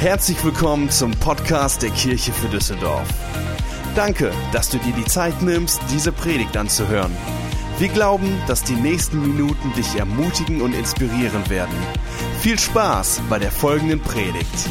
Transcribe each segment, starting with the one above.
Herzlich willkommen zum Podcast der Kirche für Düsseldorf. Danke, dass du dir die Zeit nimmst, diese Predigt anzuhören. Wir glauben, dass die nächsten Minuten dich ermutigen und inspirieren werden. Viel Spaß bei der folgenden Predigt.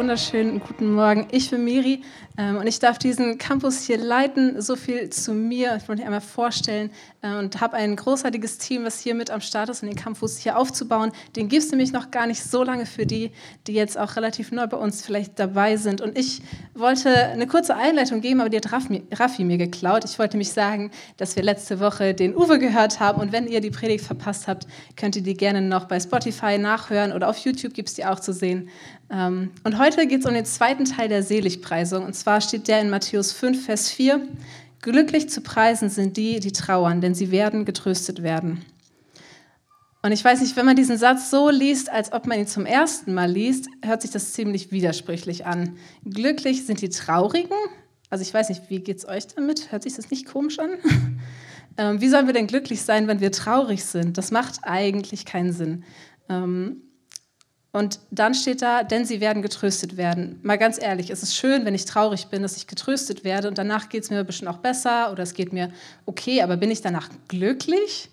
Wunderschönen guten Morgen. Ich bin Miri ähm, und ich darf diesen Campus hier leiten. So viel zu mir. Ich wollte mich einmal vorstellen äh, und habe ein großartiges Team, was hier mit am Start ist, um den Campus hier aufzubauen. Den gibt es nämlich noch gar nicht so lange für die, die jetzt auch relativ neu bei uns vielleicht dabei sind. Und ich wollte eine kurze Einleitung geben, aber die hat Raffi, Raffi mir geklaut. Ich wollte nämlich sagen, dass wir letzte Woche den Uwe gehört haben und wenn ihr die Predigt verpasst habt, könnt ihr die gerne noch bei Spotify nachhören oder auf YouTube gibt es die auch zu sehen. Ähm, und heute geht es um den zweiten Teil der Seligpreisung. Und zwar steht der in Matthäus 5, Vers 4. Glücklich zu preisen sind die, die trauern, denn sie werden getröstet werden. Und ich weiß nicht, wenn man diesen Satz so liest, als ob man ihn zum ersten Mal liest, hört sich das ziemlich widersprüchlich an. Glücklich sind die Traurigen. Also ich weiß nicht, wie geht es euch damit? Hört sich das nicht komisch an? ähm, wie sollen wir denn glücklich sein, wenn wir traurig sind? Das macht eigentlich keinen Sinn. Ähm, und dann steht da, denn sie werden getröstet werden. Mal ganz ehrlich, es ist schön, wenn ich traurig bin, dass ich getröstet werde und danach geht es mir bestimmt auch besser oder es geht mir okay, aber bin ich danach glücklich?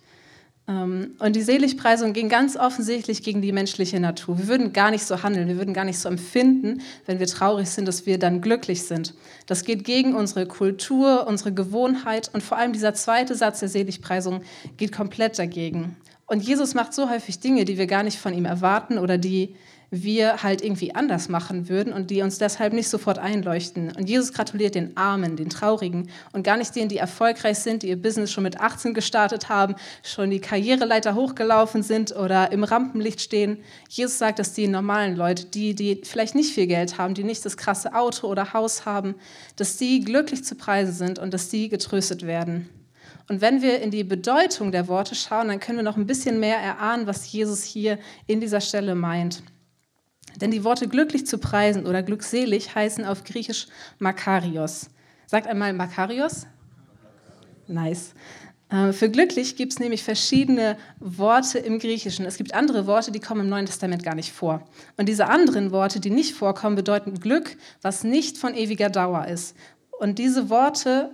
Ähm, und die Seligpreisung ging ganz offensichtlich gegen die menschliche Natur. Wir würden gar nicht so handeln, wir würden gar nicht so empfinden, wenn wir traurig sind, dass wir dann glücklich sind. Das geht gegen unsere Kultur, unsere Gewohnheit und vor allem dieser zweite Satz der Seligpreisung geht komplett dagegen. Und Jesus macht so häufig Dinge, die wir gar nicht von ihm erwarten oder die wir halt irgendwie anders machen würden und die uns deshalb nicht sofort einleuchten. Und Jesus gratuliert den Armen, den Traurigen und gar nicht denen, die erfolgreich sind, die ihr Business schon mit 18 gestartet haben, schon die Karriereleiter hochgelaufen sind oder im Rampenlicht stehen. Jesus sagt, dass die normalen Leute, die, die vielleicht nicht viel Geld haben, die nicht das krasse Auto oder Haus haben, dass die glücklich zu preisen sind und dass die getröstet werden. Und wenn wir in die Bedeutung der Worte schauen, dann können wir noch ein bisschen mehr erahnen, was Jesus hier in dieser Stelle meint. Denn die Worte glücklich zu preisen oder glückselig heißen auf Griechisch Makarios. Sagt einmal Makarios? Nice. Äh, für glücklich gibt es nämlich verschiedene Worte im Griechischen. Es gibt andere Worte, die kommen im Neuen Testament gar nicht vor. Und diese anderen Worte, die nicht vorkommen, bedeuten Glück, was nicht von ewiger Dauer ist. Und diese Worte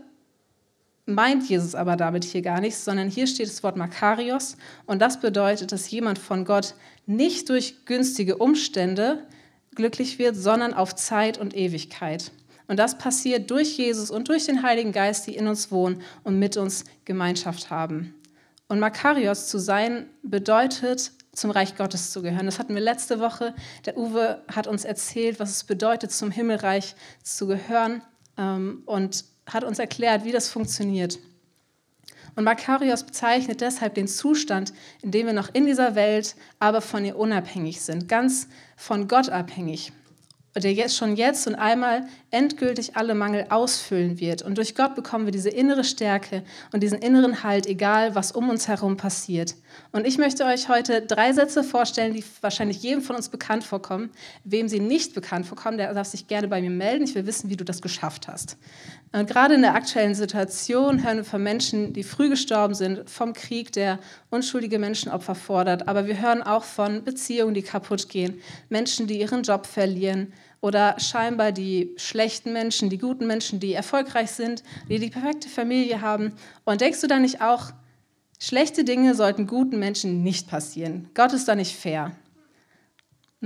meint Jesus aber damit hier gar nichts, sondern hier steht das Wort Makarios und das bedeutet, dass jemand von Gott nicht durch günstige Umstände glücklich wird, sondern auf Zeit und Ewigkeit. Und das passiert durch Jesus und durch den Heiligen Geist, die in uns wohnen und mit uns Gemeinschaft haben. Und Makarios zu sein bedeutet, zum Reich Gottes zu gehören. Das hatten wir letzte Woche. Der Uwe hat uns erzählt, was es bedeutet, zum Himmelreich zu gehören. Ähm, und hat uns erklärt, wie das funktioniert. Und Makarios bezeichnet deshalb den Zustand, in dem wir noch in dieser Welt, aber von ihr unabhängig sind, ganz von Gott abhängig der jetzt schon jetzt und einmal endgültig alle Mangel ausfüllen wird. Und durch Gott bekommen wir diese innere Stärke und diesen inneren Halt, egal was um uns herum passiert. Und ich möchte euch heute drei Sätze vorstellen, die wahrscheinlich jedem von uns bekannt vorkommen. Wem sie nicht bekannt vorkommen, der darf sich gerne bei mir melden. Ich will wissen, wie du das geschafft hast. Und gerade in der aktuellen Situation hören wir von Menschen, die früh gestorben sind, vom Krieg, der unschuldige Menschenopfer fordert. Aber wir hören auch von Beziehungen, die kaputt gehen, Menschen, die ihren Job verlieren oder scheinbar die schlechten Menschen, die guten Menschen, die erfolgreich sind, die die perfekte Familie haben. Und denkst du da nicht auch, schlechte Dinge sollten guten Menschen nicht passieren? Gott ist da nicht fair.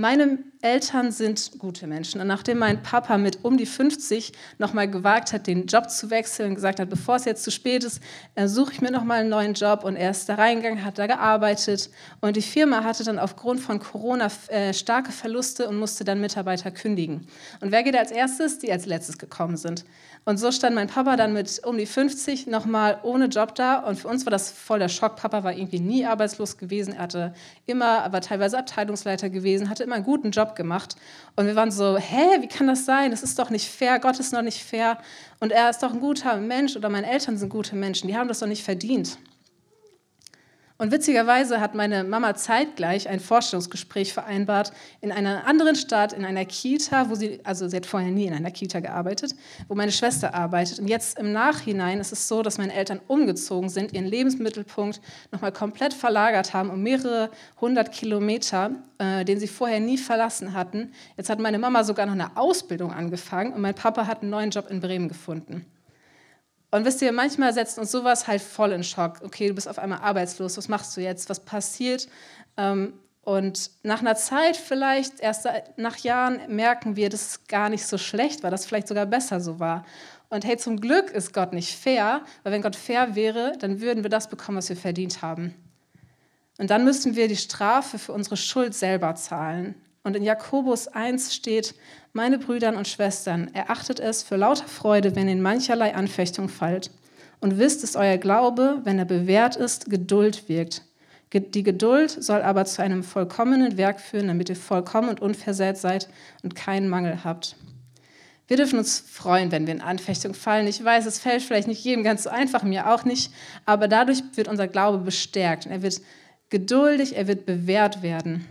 Meine Eltern sind gute Menschen. Und nachdem mein Papa mit um die 50 nochmal gewagt hat, den Job zu wechseln gesagt hat, bevor es jetzt zu spät ist, äh, suche ich mir nochmal einen neuen Job. Und er ist da reingegangen, hat da gearbeitet. Und die Firma hatte dann aufgrund von Corona äh, starke Verluste und musste dann Mitarbeiter kündigen. Und wer geht als erstes? Die als letztes gekommen sind. Und so stand mein Papa dann mit um die 50 nochmal ohne Job da. Und für uns war das voll der Schock. Papa war irgendwie nie arbeitslos gewesen. Er hatte immer, war teilweise Abteilungsleiter gewesen, hatte immer einen guten Job gemacht. Und wir waren so, hä, wie kann das sein? Das ist doch nicht fair. Gott ist noch nicht fair. Und er ist doch ein guter Mensch oder meine Eltern sind gute Menschen. Die haben das doch nicht verdient. Und witzigerweise hat meine Mama zeitgleich ein Vorstellungsgespräch vereinbart in einer anderen Stadt, in einer Kita, wo sie, also sie hat vorher nie in einer Kita gearbeitet, wo meine Schwester arbeitet. Und jetzt im Nachhinein ist es so, dass meine Eltern umgezogen sind, ihren Lebensmittelpunkt nochmal komplett verlagert haben um mehrere hundert Kilometer, äh, den sie vorher nie verlassen hatten. Jetzt hat meine Mama sogar noch eine Ausbildung angefangen und mein Papa hat einen neuen Job in Bremen gefunden. Und wisst ihr, manchmal setzt uns sowas halt voll in Schock. Okay, du bist auf einmal arbeitslos, was machst du jetzt, was passiert? Ähm, und nach einer Zeit, vielleicht erst nach Jahren, merken wir, dass es gar nicht so schlecht war, dass es vielleicht sogar besser so war. Und hey, zum Glück ist Gott nicht fair, weil wenn Gott fair wäre, dann würden wir das bekommen, was wir verdient haben. Und dann müssten wir die Strafe für unsere Schuld selber zahlen. Und in Jakobus 1 steht, meine Brüder und Schwestern, erachtet es für lauter Freude, wenn in mancherlei Anfechtung fallt. Und wisst, dass euer Glaube, wenn er bewährt ist, Geduld wirkt. Die Geduld soll aber zu einem vollkommenen Werk führen, damit ihr vollkommen und unversehrt seid und keinen Mangel habt. Wir dürfen uns freuen, wenn wir in Anfechtung fallen. Ich weiß, es fällt vielleicht nicht jedem ganz so einfach, mir auch nicht, aber dadurch wird unser Glaube bestärkt er wird geduldig, er wird bewährt werden.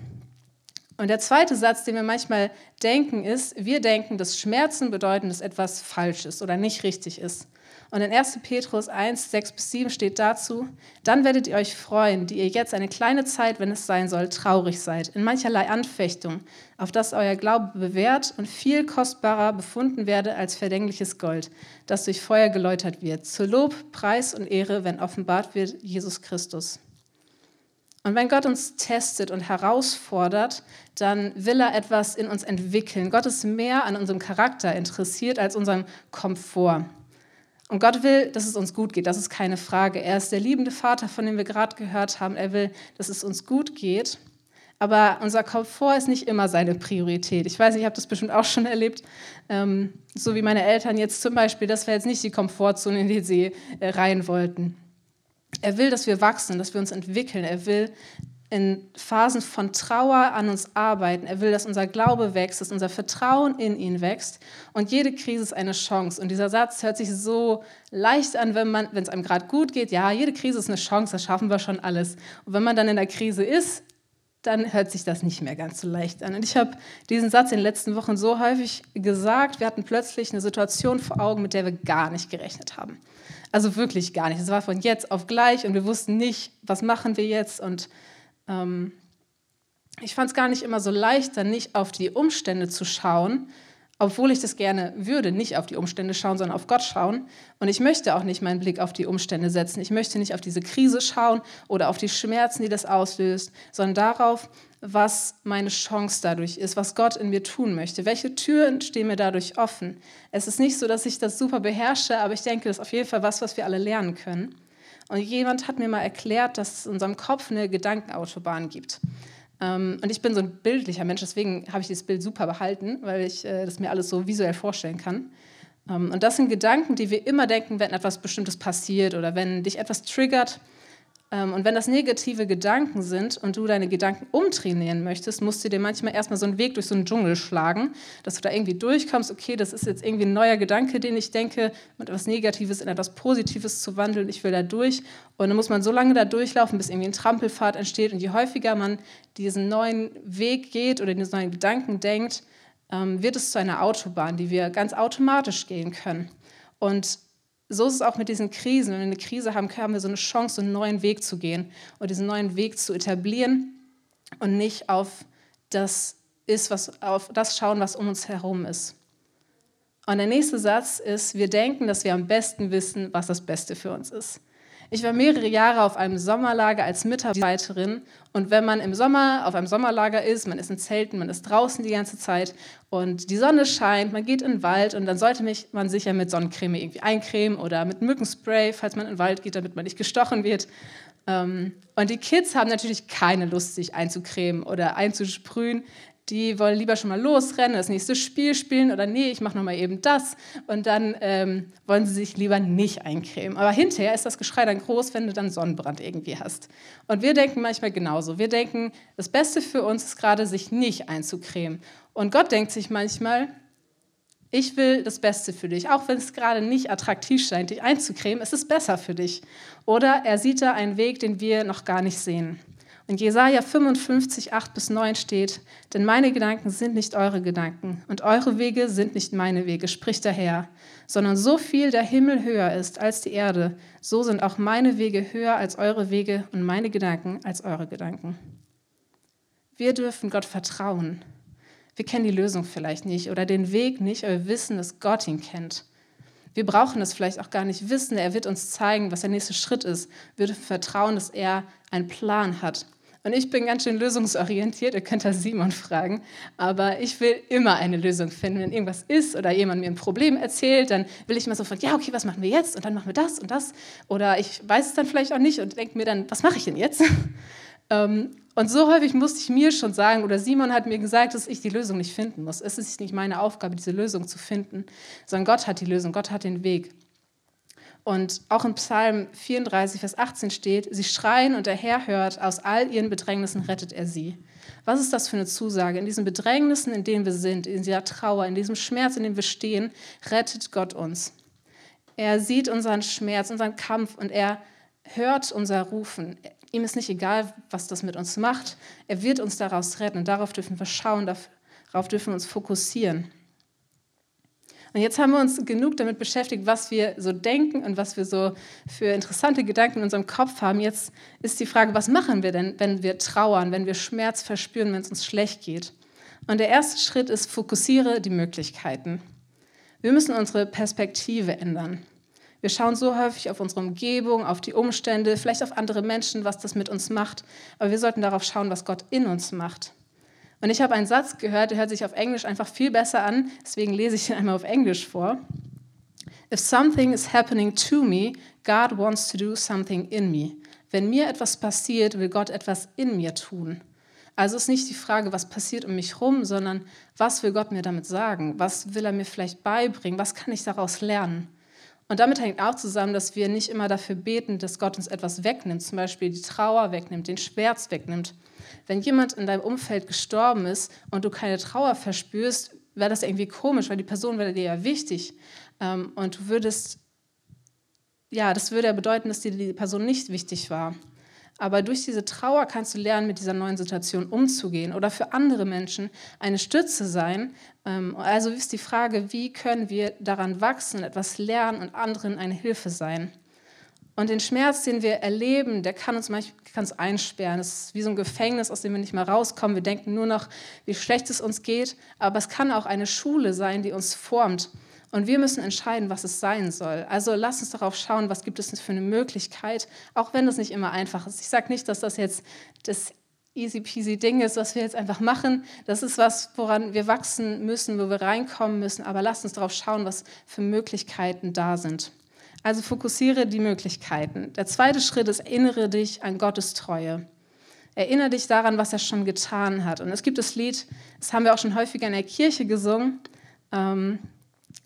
Und der zweite Satz, den wir manchmal denken, ist, wir denken, dass Schmerzen bedeuten, dass etwas falsch ist oder nicht richtig ist. Und in 1. Petrus 1, 6 bis 7 steht dazu, dann werdet ihr euch freuen, die ihr jetzt eine kleine Zeit, wenn es sein soll, traurig seid, in mancherlei Anfechtung, auf das euer Glaube bewährt und viel kostbarer befunden werde als vergängliches Gold, das durch Feuer geläutert wird, zu Lob, Preis und Ehre, wenn offenbart wird Jesus Christus. Und wenn Gott uns testet und herausfordert, dann will er etwas in uns entwickeln. Gott ist mehr an unserem Charakter interessiert als unserem Komfort. Und Gott will, dass es uns gut geht, das ist keine Frage. Er ist der liebende Vater, von dem wir gerade gehört haben. Er will, dass es uns gut geht. Aber unser Komfort ist nicht immer seine Priorität. Ich weiß, ich habe das bestimmt auch schon erlebt, ähm, so wie meine Eltern jetzt zum Beispiel. Das wäre jetzt nicht die Komfortzone, in die sie äh, rein wollten. Er will, dass wir wachsen, dass wir uns entwickeln. Er will in Phasen von Trauer an uns arbeiten. Er will, dass unser Glaube wächst, dass unser Vertrauen in ihn wächst. Und jede Krise ist eine Chance. Und dieser Satz hört sich so leicht an, wenn es einem gerade gut geht. Ja, jede Krise ist eine Chance, das schaffen wir schon alles. Und wenn man dann in der Krise ist, dann hört sich das nicht mehr ganz so leicht an. Und ich habe diesen Satz in den letzten Wochen so häufig gesagt. Wir hatten plötzlich eine Situation vor Augen, mit der wir gar nicht gerechnet haben. Also wirklich gar nicht. Es war von jetzt auf gleich und wir wussten nicht, was machen wir jetzt. Und ähm, ich fand es gar nicht immer so leicht, dann nicht auf die Umstände zu schauen, obwohl ich das gerne würde, nicht auf die Umstände schauen, sondern auf Gott schauen. Und ich möchte auch nicht meinen Blick auf die Umstände setzen. Ich möchte nicht auf diese Krise schauen oder auf die Schmerzen, die das auslöst, sondern darauf, was meine Chance dadurch ist, was Gott in mir tun möchte. Welche Türen stehen mir dadurch offen? Es ist nicht so, dass ich das super beherrsche, aber ich denke, das ist auf jeden Fall was, was wir alle lernen können. Und jemand hat mir mal erklärt, dass es in unserem Kopf eine Gedankenautobahn gibt. Ähm, und ich bin so ein bildlicher Mensch, deswegen habe ich dieses Bild super behalten, weil ich äh, das mir alles so visuell vorstellen kann. Ähm, und das sind Gedanken, die wir immer denken, wenn etwas Bestimmtes passiert oder wenn dich etwas triggert und wenn das negative Gedanken sind und du deine Gedanken umtrainieren möchtest, musst du dir manchmal erstmal so einen Weg durch so einen Dschungel schlagen, dass du da irgendwie durchkommst, okay, das ist jetzt irgendwie ein neuer Gedanke, den ich denke, mit etwas Negatives in etwas Positives zu wandeln, ich will da durch. Und dann muss man so lange da durchlaufen, bis irgendwie ein Trampelpfad entsteht. Und je häufiger man diesen neuen Weg geht oder diesen neuen Gedanken denkt, ähm, wird es zu einer Autobahn, die wir ganz automatisch gehen können. Und so ist es auch mit diesen Krisen. Wenn wir eine Krise haben, haben wir so eine Chance, einen neuen Weg zu gehen und diesen neuen Weg zu etablieren und nicht auf das ist, was auf das schauen, was um uns herum ist. Und der nächste Satz ist, wir denken, dass wir am besten wissen, was das Beste für uns ist. Ich war mehrere Jahre auf einem Sommerlager als Mitarbeiterin und wenn man im Sommer auf einem Sommerlager ist, man ist in Zelten, man ist draußen die ganze Zeit und die Sonne scheint, man geht in den Wald und dann sollte man sich ja mit Sonnencreme irgendwie eincremen oder mit Mückenspray, falls man in den Wald geht, damit man nicht gestochen wird. Ähm, und die Kids haben natürlich keine Lust, sich einzucremen oder einzusprühen die wollen lieber schon mal losrennen, das nächste Spiel spielen oder nee, ich mache nochmal eben das und dann ähm, wollen sie sich lieber nicht eincremen. Aber hinterher ist das Geschrei dann groß, wenn du dann Sonnenbrand irgendwie hast. Und wir denken manchmal genauso. Wir denken, das Beste für uns ist gerade, sich nicht einzucremen. Und Gott denkt sich manchmal, Ich will das Beste für dich, auch wenn es gerade nicht attraktiv scheint, dich einzucremen, es ist besser für dich. Oder er sieht da einen Weg, den wir noch gar nicht sehen. In Jesaja 55, 8 bis 9 steht: Denn meine Gedanken sind nicht eure Gedanken und eure Wege sind nicht meine Wege, spricht der Herr. Sondern so viel der Himmel höher ist als die Erde, so sind auch meine Wege höher als eure Wege und meine Gedanken als eure Gedanken. Wir dürfen Gott vertrauen. Wir kennen die Lösung vielleicht nicht oder den Weg nicht, aber wir wissen, dass Gott ihn kennt. Wir brauchen das vielleicht auch gar nicht wissen. Er wird uns zeigen, was der nächste Schritt ist. Wir dürfen vertrauen, dass er einen Plan hat. Und ich bin ganz schön lösungsorientiert. Ihr könnt da Simon fragen. Aber ich will immer eine Lösung finden. Wenn irgendwas ist oder jemand mir ein Problem erzählt, dann will ich immer sofort, ja, okay, was machen wir jetzt? Und dann machen wir das und das. Oder ich weiß es dann vielleicht auch nicht und denke mir dann, was mache ich denn jetzt? Ähm, und so häufig musste ich mir schon sagen, oder Simon hat mir gesagt, dass ich die Lösung nicht finden muss. Es ist nicht meine Aufgabe, diese Lösung zu finden, sondern Gott hat die Lösung, Gott hat den Weg. Und auch in Psalm 34, Vers 18 steht, sie schreien und der Herr hört, aus all ihren Bedrängnissen rettet er sie. Was ist das für eine Zusage? In diesen Bedrängnissen, in denen wir sind, in dieser Trauer, in diesem Schmerz, in dem wir stehen, rettet Gott uns. Er sieht unseren Schmerz, unseren Kampf und er hört unser Rufen. Ihm ist nicht egal, was das mit uns macht. Er wird uns daraus retten und darauf dürfen wir schauen, darauf dürfen wir uns fokussieren. Und jetzt haben wir uns genug damit beschäftigt, was wir so denken und was wir so für interessante Gedanken in unserem Kopf haben. Jetzt ist die Frage, was machen wir denn, wenn wir trauern, wenn wir Schmerz verspüren, wenn es uns schlecht geht? Und der erste Schritt ist, fokussiere die Möglichkeiten. Wir müssen unsere Perspektive ändern. Wir schauen so häufig auf unsere Umgebung, auf die Umstände, vielleicht auf andere Menschen, was das mit uns macht. Aber wir sollten darauf schauen, was Gott in uns macht. Und ich habe einen Satz gehört, der hört sich auf Englisch einfach viel besser an. Deswegen lese ich ihn einmal auf Englisch vor. If something is happening to me, God wants to do something in me. Wenn mir etwas passiert, will Gott etwas in mir tun. Also ist nicht die Frage, was passiert um mich herum, sondern was will Gott mir damit sagen? Was will er mir vielleicht beibringen? Was kann ich daraus lernen? Und damit hängt auch zusammen, dass wir nicht immer dafür beten, dass Gott uns etwas wegnimmt, zum Beispiel die Trauer wegnimmt, den Schmerz wegnimmt. Wenn jemand in deinem Umfeld gestorben ist und du keine Trauer verspürst, wäre das irgendwie komisch, weil die Person wäre dir ja wichtig. Ähm, und du würdest, ja, das würde ja bedeuten, dass dir die Person nicht wichtig war. Aber durch diese Trauer kannst du lernen, mit dieser neuen Situation umzugehen oder für andere Menschen eine Stütze sein. Ähm, also ist die Frage, wie können wir daran wachsen, etwas lernen und anderen eine Hilfe sein. Und den Schmerz, den wir erleben, der kann uns manchmal ganz einsperren. Es ist wie so ein Gefängnis, aus dem wir nicht mehr rauskommen. Wir denken nur noch, wie schlecht es uns geht. Aber es kann auch eine Schule sein, die uns formt. Und wir müssen entscheiden, was es sein soll. Also lass uns darauf schauen, was gibt es für eine Möglichkeit, auch wenn das nicht immer einfach ist. Ich sage nicht, dass das jetzt das easy peasy Ding ist, was wir jetzt einfach machen. Das ist was, woran wir wachsen müssen, wo wir reinkommen müssen. Aber lass uns darauf schauen, was für Möglichkeiten da sind. Also fokussiere die Möglichkeiten. Der zweite Schritt ist, erinnere dich an Gottes Treue. Erinnere dich daran, was er schon getan hat. Und es gibt das Lied, das haben wir auch schon häufiger in der Kirche gesungen. Ähm,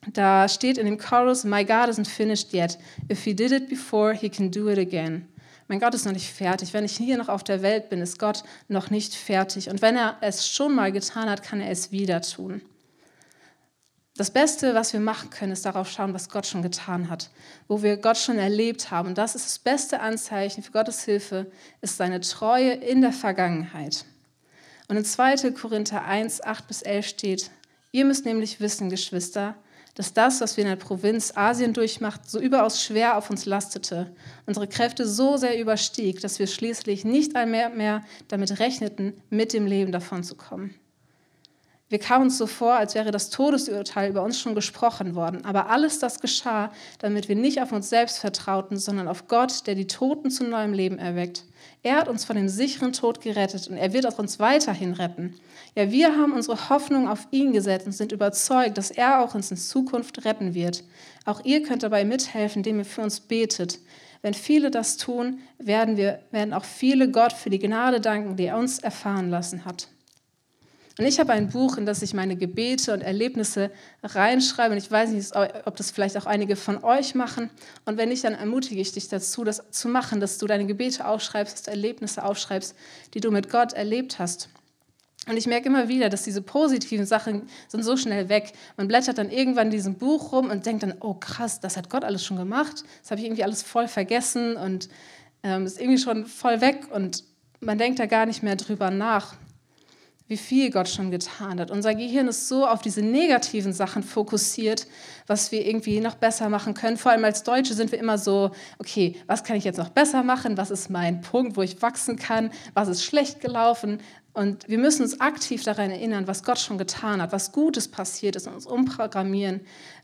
da steht in dem Chorus, My God isn't finished yet. If he did it before, he can do it again. Mein Gott ist noch nicht fertig. Wenn ich hier noch auf der Welt bin, ist Gott noch nicht fertig. Und wenn er es schon mal getan hat, kann er es wieder tun. Das Beste, was wir machen können, ist darauf schauen, was Gott schon getan hat, wo wir Gott schon erlebt haben. Und das ist das beste Anzeichen für Gottes Hilfe, ist seine Treue in der Vergangenheit. Und in 2. Korinther 1, 8 bis 11 steht, ihr müsst nämlich wissen, Geschwister, dass das, was wir in der Provinz Asien durchmacht, so überaus schwer auf uns lastete, unsere Kräfte so sehr überstieg, dass wir schließlich nicht einmal mehr damit rechneten, mit dem Leben davon zu kommen. Wir kamen uns so vor, als wäre das Todesurteil über uns schon gesprochen worden. Aber alles das geschah, damit wir nicht auf uns selbst vertrauten, sondern auf Gott, der die Toten zu neuem Leben erweckt. Er hat uns von dem sicheren Tod gerettet und er wird auch uns weiterhin retten. Ja, wir haben unsere Hoffnung auf ihn gesetzt und sind überzeugt, dass er auch uns in Zukunft retten wird. Auch ihr könnt dabei mithelfen, indem ihr für uns betet. Wenn viele das tun, werden, wir, werden auch viele Gott für die Gnade danken, die er uns erfahren lassen hat. Und ich habe ein Buch, in das ich meine Gebete und Erlebnisse reinschreibe. Und ich weiß nicht, ob das vielleicht auch einige von euch machen. Und wenn nicht, dann ermutige ich dich dazu, das zu machen, dass du deine Gebete aufschreibst, dass du Erlebnisse aufschreibst, die du mit Gott erlebt hast. Und ich merke immer wieder, dass diese positiven Sachen sind so schnell weg. Man blättert dann irgendwann in diesem Buch rum und denkt dann, oh krass, das hat Gott alles schon gemacht. Das habe ich irgendwie alles voll vergessen und ähm, ist irgendwie schon voll weg und man denkt da gar nicht mehr drüber nach wie viel Gott schon getan hat. Unser Gehirn ist so auf diese negativen Sachen fokussiert, was wir irgendwie noch besser machen können. Vor allem als Deutsche sind wir immer so, okay, was kann ich jetzt noch besser machen? Was ist mein Punkt, wo ich wachsen kann? Was ist schlecht gelaufen? Und wir müssen uns aktiv daran erinnern, was Gott schon getan hat, was Gutes passiert ist und uns umprogrammieren,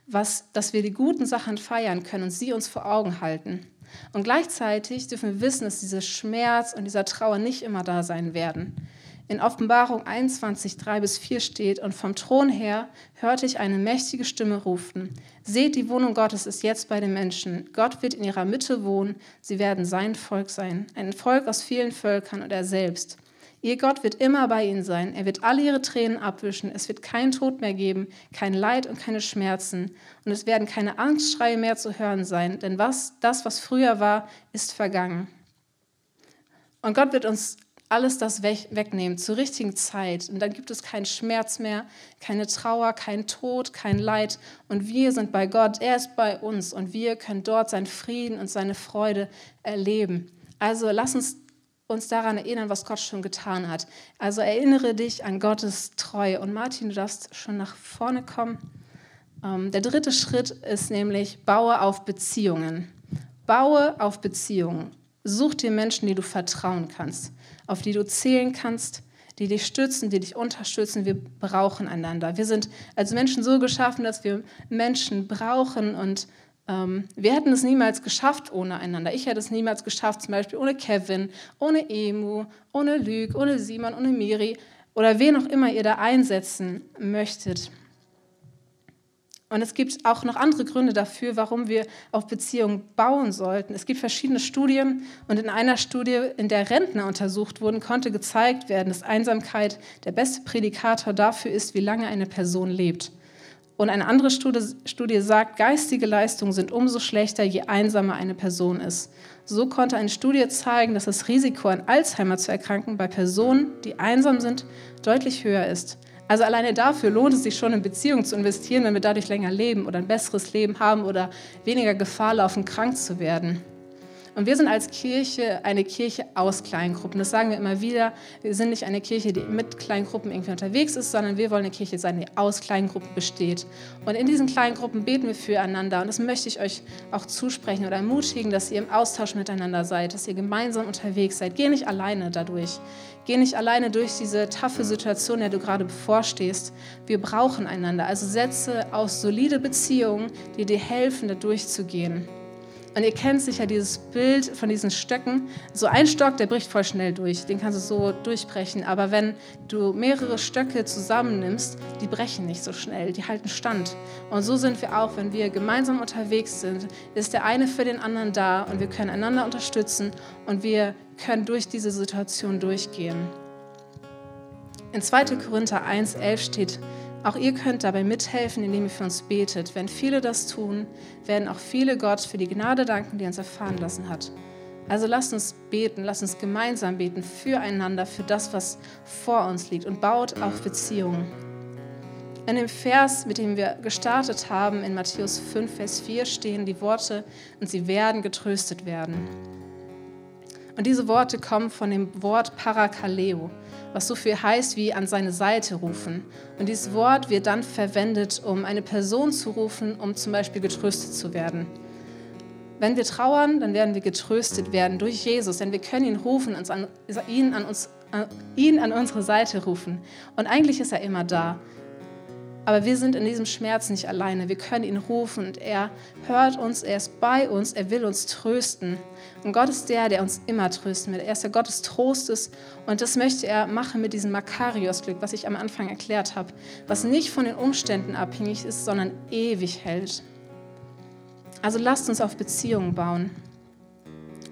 was, dass wir die guten Sachen feiern können und sie uns vor Augen halten. Und gleichzeitig dürfen wir wissen, dass dieser Schmerz und dieser Trauer nicht immer da sein werden. In Offenbarung 21, 3 bis 4 steht, und vom Thron her hörte ich eine mächtige Stimme rufen, seht, die Wohnung Gottes ist jetzt bei den Menschen. Gott wird in ihrer Mitte wohnen, sie werden sein Volk sein, ein Volk aus vielen Völkern und er selbst. Ihr Gott wird immer bei ihnen sein, er wird alle ihre Tränen abwischen, es wird keinen Tod mehr geben, kein Leid und keine Schmerzen, und es werden keine Angstschreie mehr zu hören sein, denn was, das, was früher war, ist vergangen. Und Gott wird uns alles das wegnehmen zur richtigen Zeit. Und dann gibt es keinen Schmerz mehr, keine Trauer, kein Tod, kein Leid. Und wir sind bei Gott, er ist bei uns und wir können dort seinen Frieden und seine Freude erleben. Also lass uns uns daran erinnern, was Gott schon getan hat. Also erinnere dich an Gottes Treue. Und Martin, du darfst schon nach vorne kommen. Ähm, der dritte Schritt ist nämlich, baue auf Beziehungen. Baue auf Beziehungen. Such dir Menschen, die du vertrauen kannst auf die du zählen kannst, die dich stützen, die dich unterstützen. Wir brauchen einander. Wir sind als Menschen so geschaffen, dass wir Menschen brauchen und ähm, wir hätten es niemals geschafft ohne einander. Ich hätte es niemals geschafft, zum Beispiel ohne Kevin, ohne Emu, ohne Lüg, ohne Simon, ohne Miri oder wen auch immer ihr da einsetzen möchtet. Und es gibt auch noch andere Gründe dafür, warum wir auf Beziehungen bauen sollten. Es gibt verschiedene Studien und in einer Studie, in der Rentner untersucht wurden, konnte gezeigt werden, dass Einsamkeit der beste Prädikator dafür ist, wie lange eine Person lebt. Und eine andere Studie, Studie sagt, geistige Leistungen sind umso schlechter, je einsamer eine Person ist. So konnte eine Studie zeigen, dass das Risiko an Alzheimer zu erkranken bei Personen, die einsam sind, deutlich höher ist. Also alleine dafür lohnt es sich schon, in Beziehungen zu investieren, wenn wir dadurch länger leben oder ein besseres Leben haben oder weniger Gefahr laufen, krank zu werden. Und wir sind als Kirche eine Kirche aus Kleingruppen. Das sagen wir immer wieder. Wir sind nicht eine Kirche, die mit Kleingruppen irgendwie unterwegs ist, sondern wir wollen eine Kirche sein, die aus Kleingruppen besteht. Und in diesen Kleingruppen beten wir füreinander. Und das möchte ich euch auch zusprechen oder ermutigen, dass ihr im Austausch miteinander seid, dass ihr gemeinsam unterwegs seid. Geh nicht alleine dadurch. Geh nicht alleine durch diese taffe Situation, der du gerade bevorstehst. Wir brauchen einander. Also setze aus solide Beziehungen, die dir helfen, da durchzugehen. Und ihr kennt sicher dieses Bild von diesen Stöcken. So ein Stock, der bricht voll schnell durch. Den kannst du so durchbrechen. Aber wenn du mehrere Stöcke zusammennimmst, die brechen nicht so schnell. Die halten stand. Und so sind wir auch, wenn wir gemeinsam unterwegs sind, ist der eine für den anderen da und wir können einander unterstützen und wir können durch diese Situation durchgehen. In 2. Korinther 1,11 steht, auch ihr könnt dabei mithelfen, indem ihr für uns betet. Wenn viele das tun, werden auch viele Gott für die Gnade danken, die er uns erfahren lassen hat. Also lasst uns beten, lasst uns gemeinsam beten füreinander, für das, was vor uns liegt und baut auf Beziehungen. In dem Vers, mit dem wir gestartet haben, in Matthäus 5, Vers 4 stehen die Worte, und sie werden getröstet werden. Und diese Worte kommen von dem Wort Parakaleo was so viel heißt wie an seine Seite rufen. Und dieses Wort wird dann verwendet, um eine Person zu rufen, um zum Beispiel getröstet zu werden. Wenn wir trauern, dann werden wir getröstet werden durch Jesus, denn wir können ihn rufen, ihn an, uns, ihn an unsere Seite rufen. Und eigentlich ist er immer da. Aber wir sind in diesem Schmerz nicht alleine. Wir können ihn rufen und er hört uns, er ist bei uns, er will uns trösten. Und Gott ist der, der uns immer trösten will. Er ist der Gott des Trostes und das möchte er machen mit diesem Makarios-Glück, was ich am Anfang erklärt habe, was nicht von den Umständen abhängig ist, sondern ewig hält. Also lasst uns auf Beziehungen bauen.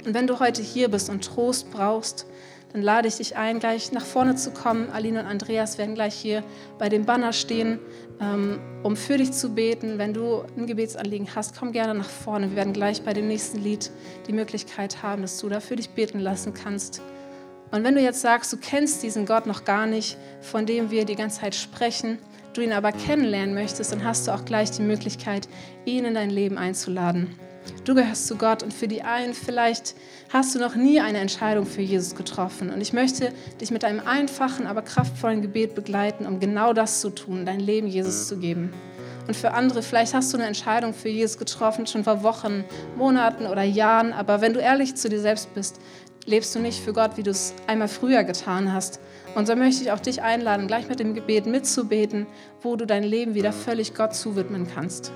Und wenn du heute hier bist und Trost brauchst, dann lade ich dich ein, gleich nach vorne zu kommen. Aline und Andreas werden gleich hier bei dem Banner stehen, ähm, um für dich zu beten. Wenn du ein Gebetsanliegen hast, komm gerne nach vorne. Wir werden gleich bei dem nächsten Lied die Möglichkeit haben, dass du da für dich beten lassen kannst. Und wenn du jetzt sagst, du kennst diesen Gott noch gar nicht, von dem wir die ganze Zeit sprechen, du ihn aber kennenlernen möchtest, dann hast du auch gleich die Möglichkeit, ihn in dein Leben einzuladen. Du gehörst zu Gott und für die einen vielleicht hast du noch nie eine Entscheidung für Jesus getroffen. Und ich möchte dich mit einem einfachen, aber kraftvollen Gebet begleiten, um genau das zu tun, dein Leben Jesus zu geben. Und für andere, vielleicht hast du eine Entscheidung für Jesus getroffen, schon vor Wochen, Monaten oder Jahren, aber wenn du ehrlich zu dir selbst bist, lebst du nicht für Gott, wie du es einmal früher getan hast. Und so möchte ich auch dich einladen, gleich mit dem Gebet mitzubeten, wo du dein Leben wieder völlig Gott zuwidmen kannst.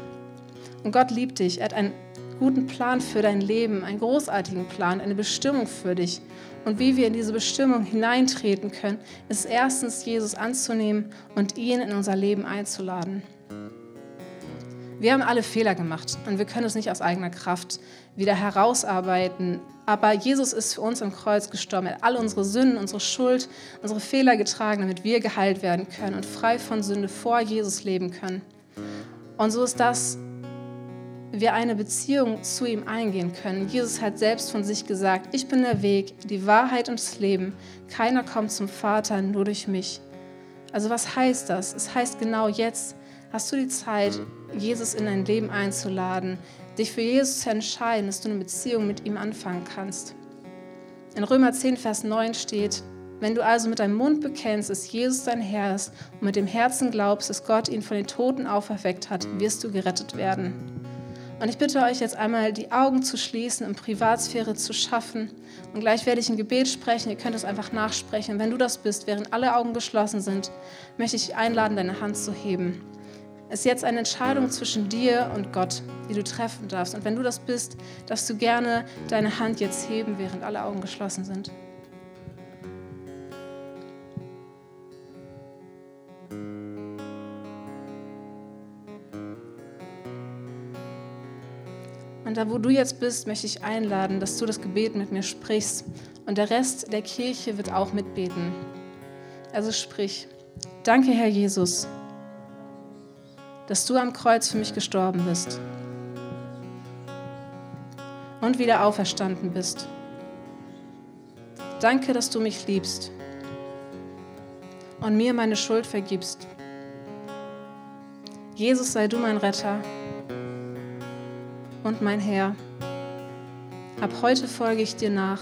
Und Gott liebt dich. Er hat einen guten Plan für dein Leben, einen großartigen Plan, eine Bestimmung für dich. Und wie wir in diese Bestimmung hineintreten können, ist erstens Jesus anzunehmen und ihn in unser Leben einzuladen. Wir haben alle Fehler gemacht und wir können es nicht aus eigener Kraft wieder herausarbeiten. Aber Jesus ist für uns am Kreuz gestorben. Er hat all unsere Sünden, unsere Schuld, unsere Fehler getragen, damit wir geheilt werden können und frei von Sünde vor Jesus leben können. Und so ist das, wir eine Beziehung zu ihm eingehen können. Jesus hat selbst von sich gesagt, ich bin der Weg, die Wahrheit und das Leben. Keiner kommt zum Vater nur durch mich. Also was heißt das? Es heißt genau jetzt, Hast du die Zeit, Jesus in dein Leben einzuladen, dich für Jesus zu entscheiden, dass du eine Beziehung mit ihm anfangen kannst? In Römer 10, Vers 9 steht, wenn du also mit deinem Mund bekennst, dass Jesus dein Herr ist und mit dem Herzen glaubst, dass Gott ihn von den Toten auferweckt hat, wirst du gerettet werden. Und ich bitte euch jetzt einmal, die Augen zu schließen, um Privatsphäre zu schaffen. Und gleich werde ich ein Gebet sprechen. Ihr könnt es einfach nachsprechen. Und wenn du das bist, während alle Augen geschlossen sind, möchte ich einladen, deine Hand zu heben ist jetzt eine Entscheidung zwischen dir und Gott, die du treffen darfst. Und wenn du das bist, darfst du gerne deine Hand jetzt heben, während alle Augen geschlossen sind. Und da, wo du jetzt bist, möchte ich einladen, dass du das Gebet mit mir sprichst. Und der Rest der Kirche wird auch mitbeten. Also sprich, danke Herr Jesus dass du am Kreuz für mich gestorben bist und wieder auferstanden bist. Danke, dass du mich liebst und mir meine Schuld vergibst. Jesus sei du mein Retter und mein Herr. Ab heute folge ich dir nach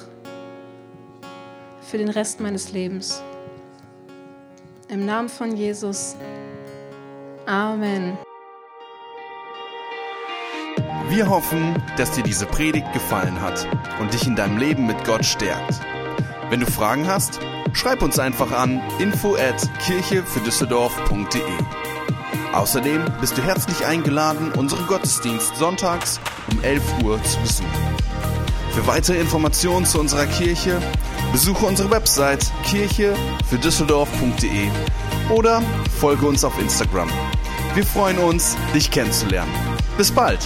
für den Rest meines Lebens. Im Namen von Jesus. Amen. Wir hoffen, dass dir diese Predigt gefallen hat und dich in deinem Leben mit Gott stärkt. Wenn du Fragen hast, schreib uns einfach an info at kirche für Düsseldorf.de. Außerdem bist du herzlich eingeladen, unseren Gottesdienst sonntags um 11 Uhr zu besuchen. Für weitere Informationen zu unserer Kirche besuche unsere Website kirche für Düsseldorf.de oder folge uns auf Instagram. Wir freuen uns, dich kennenzulernen. Bis bald!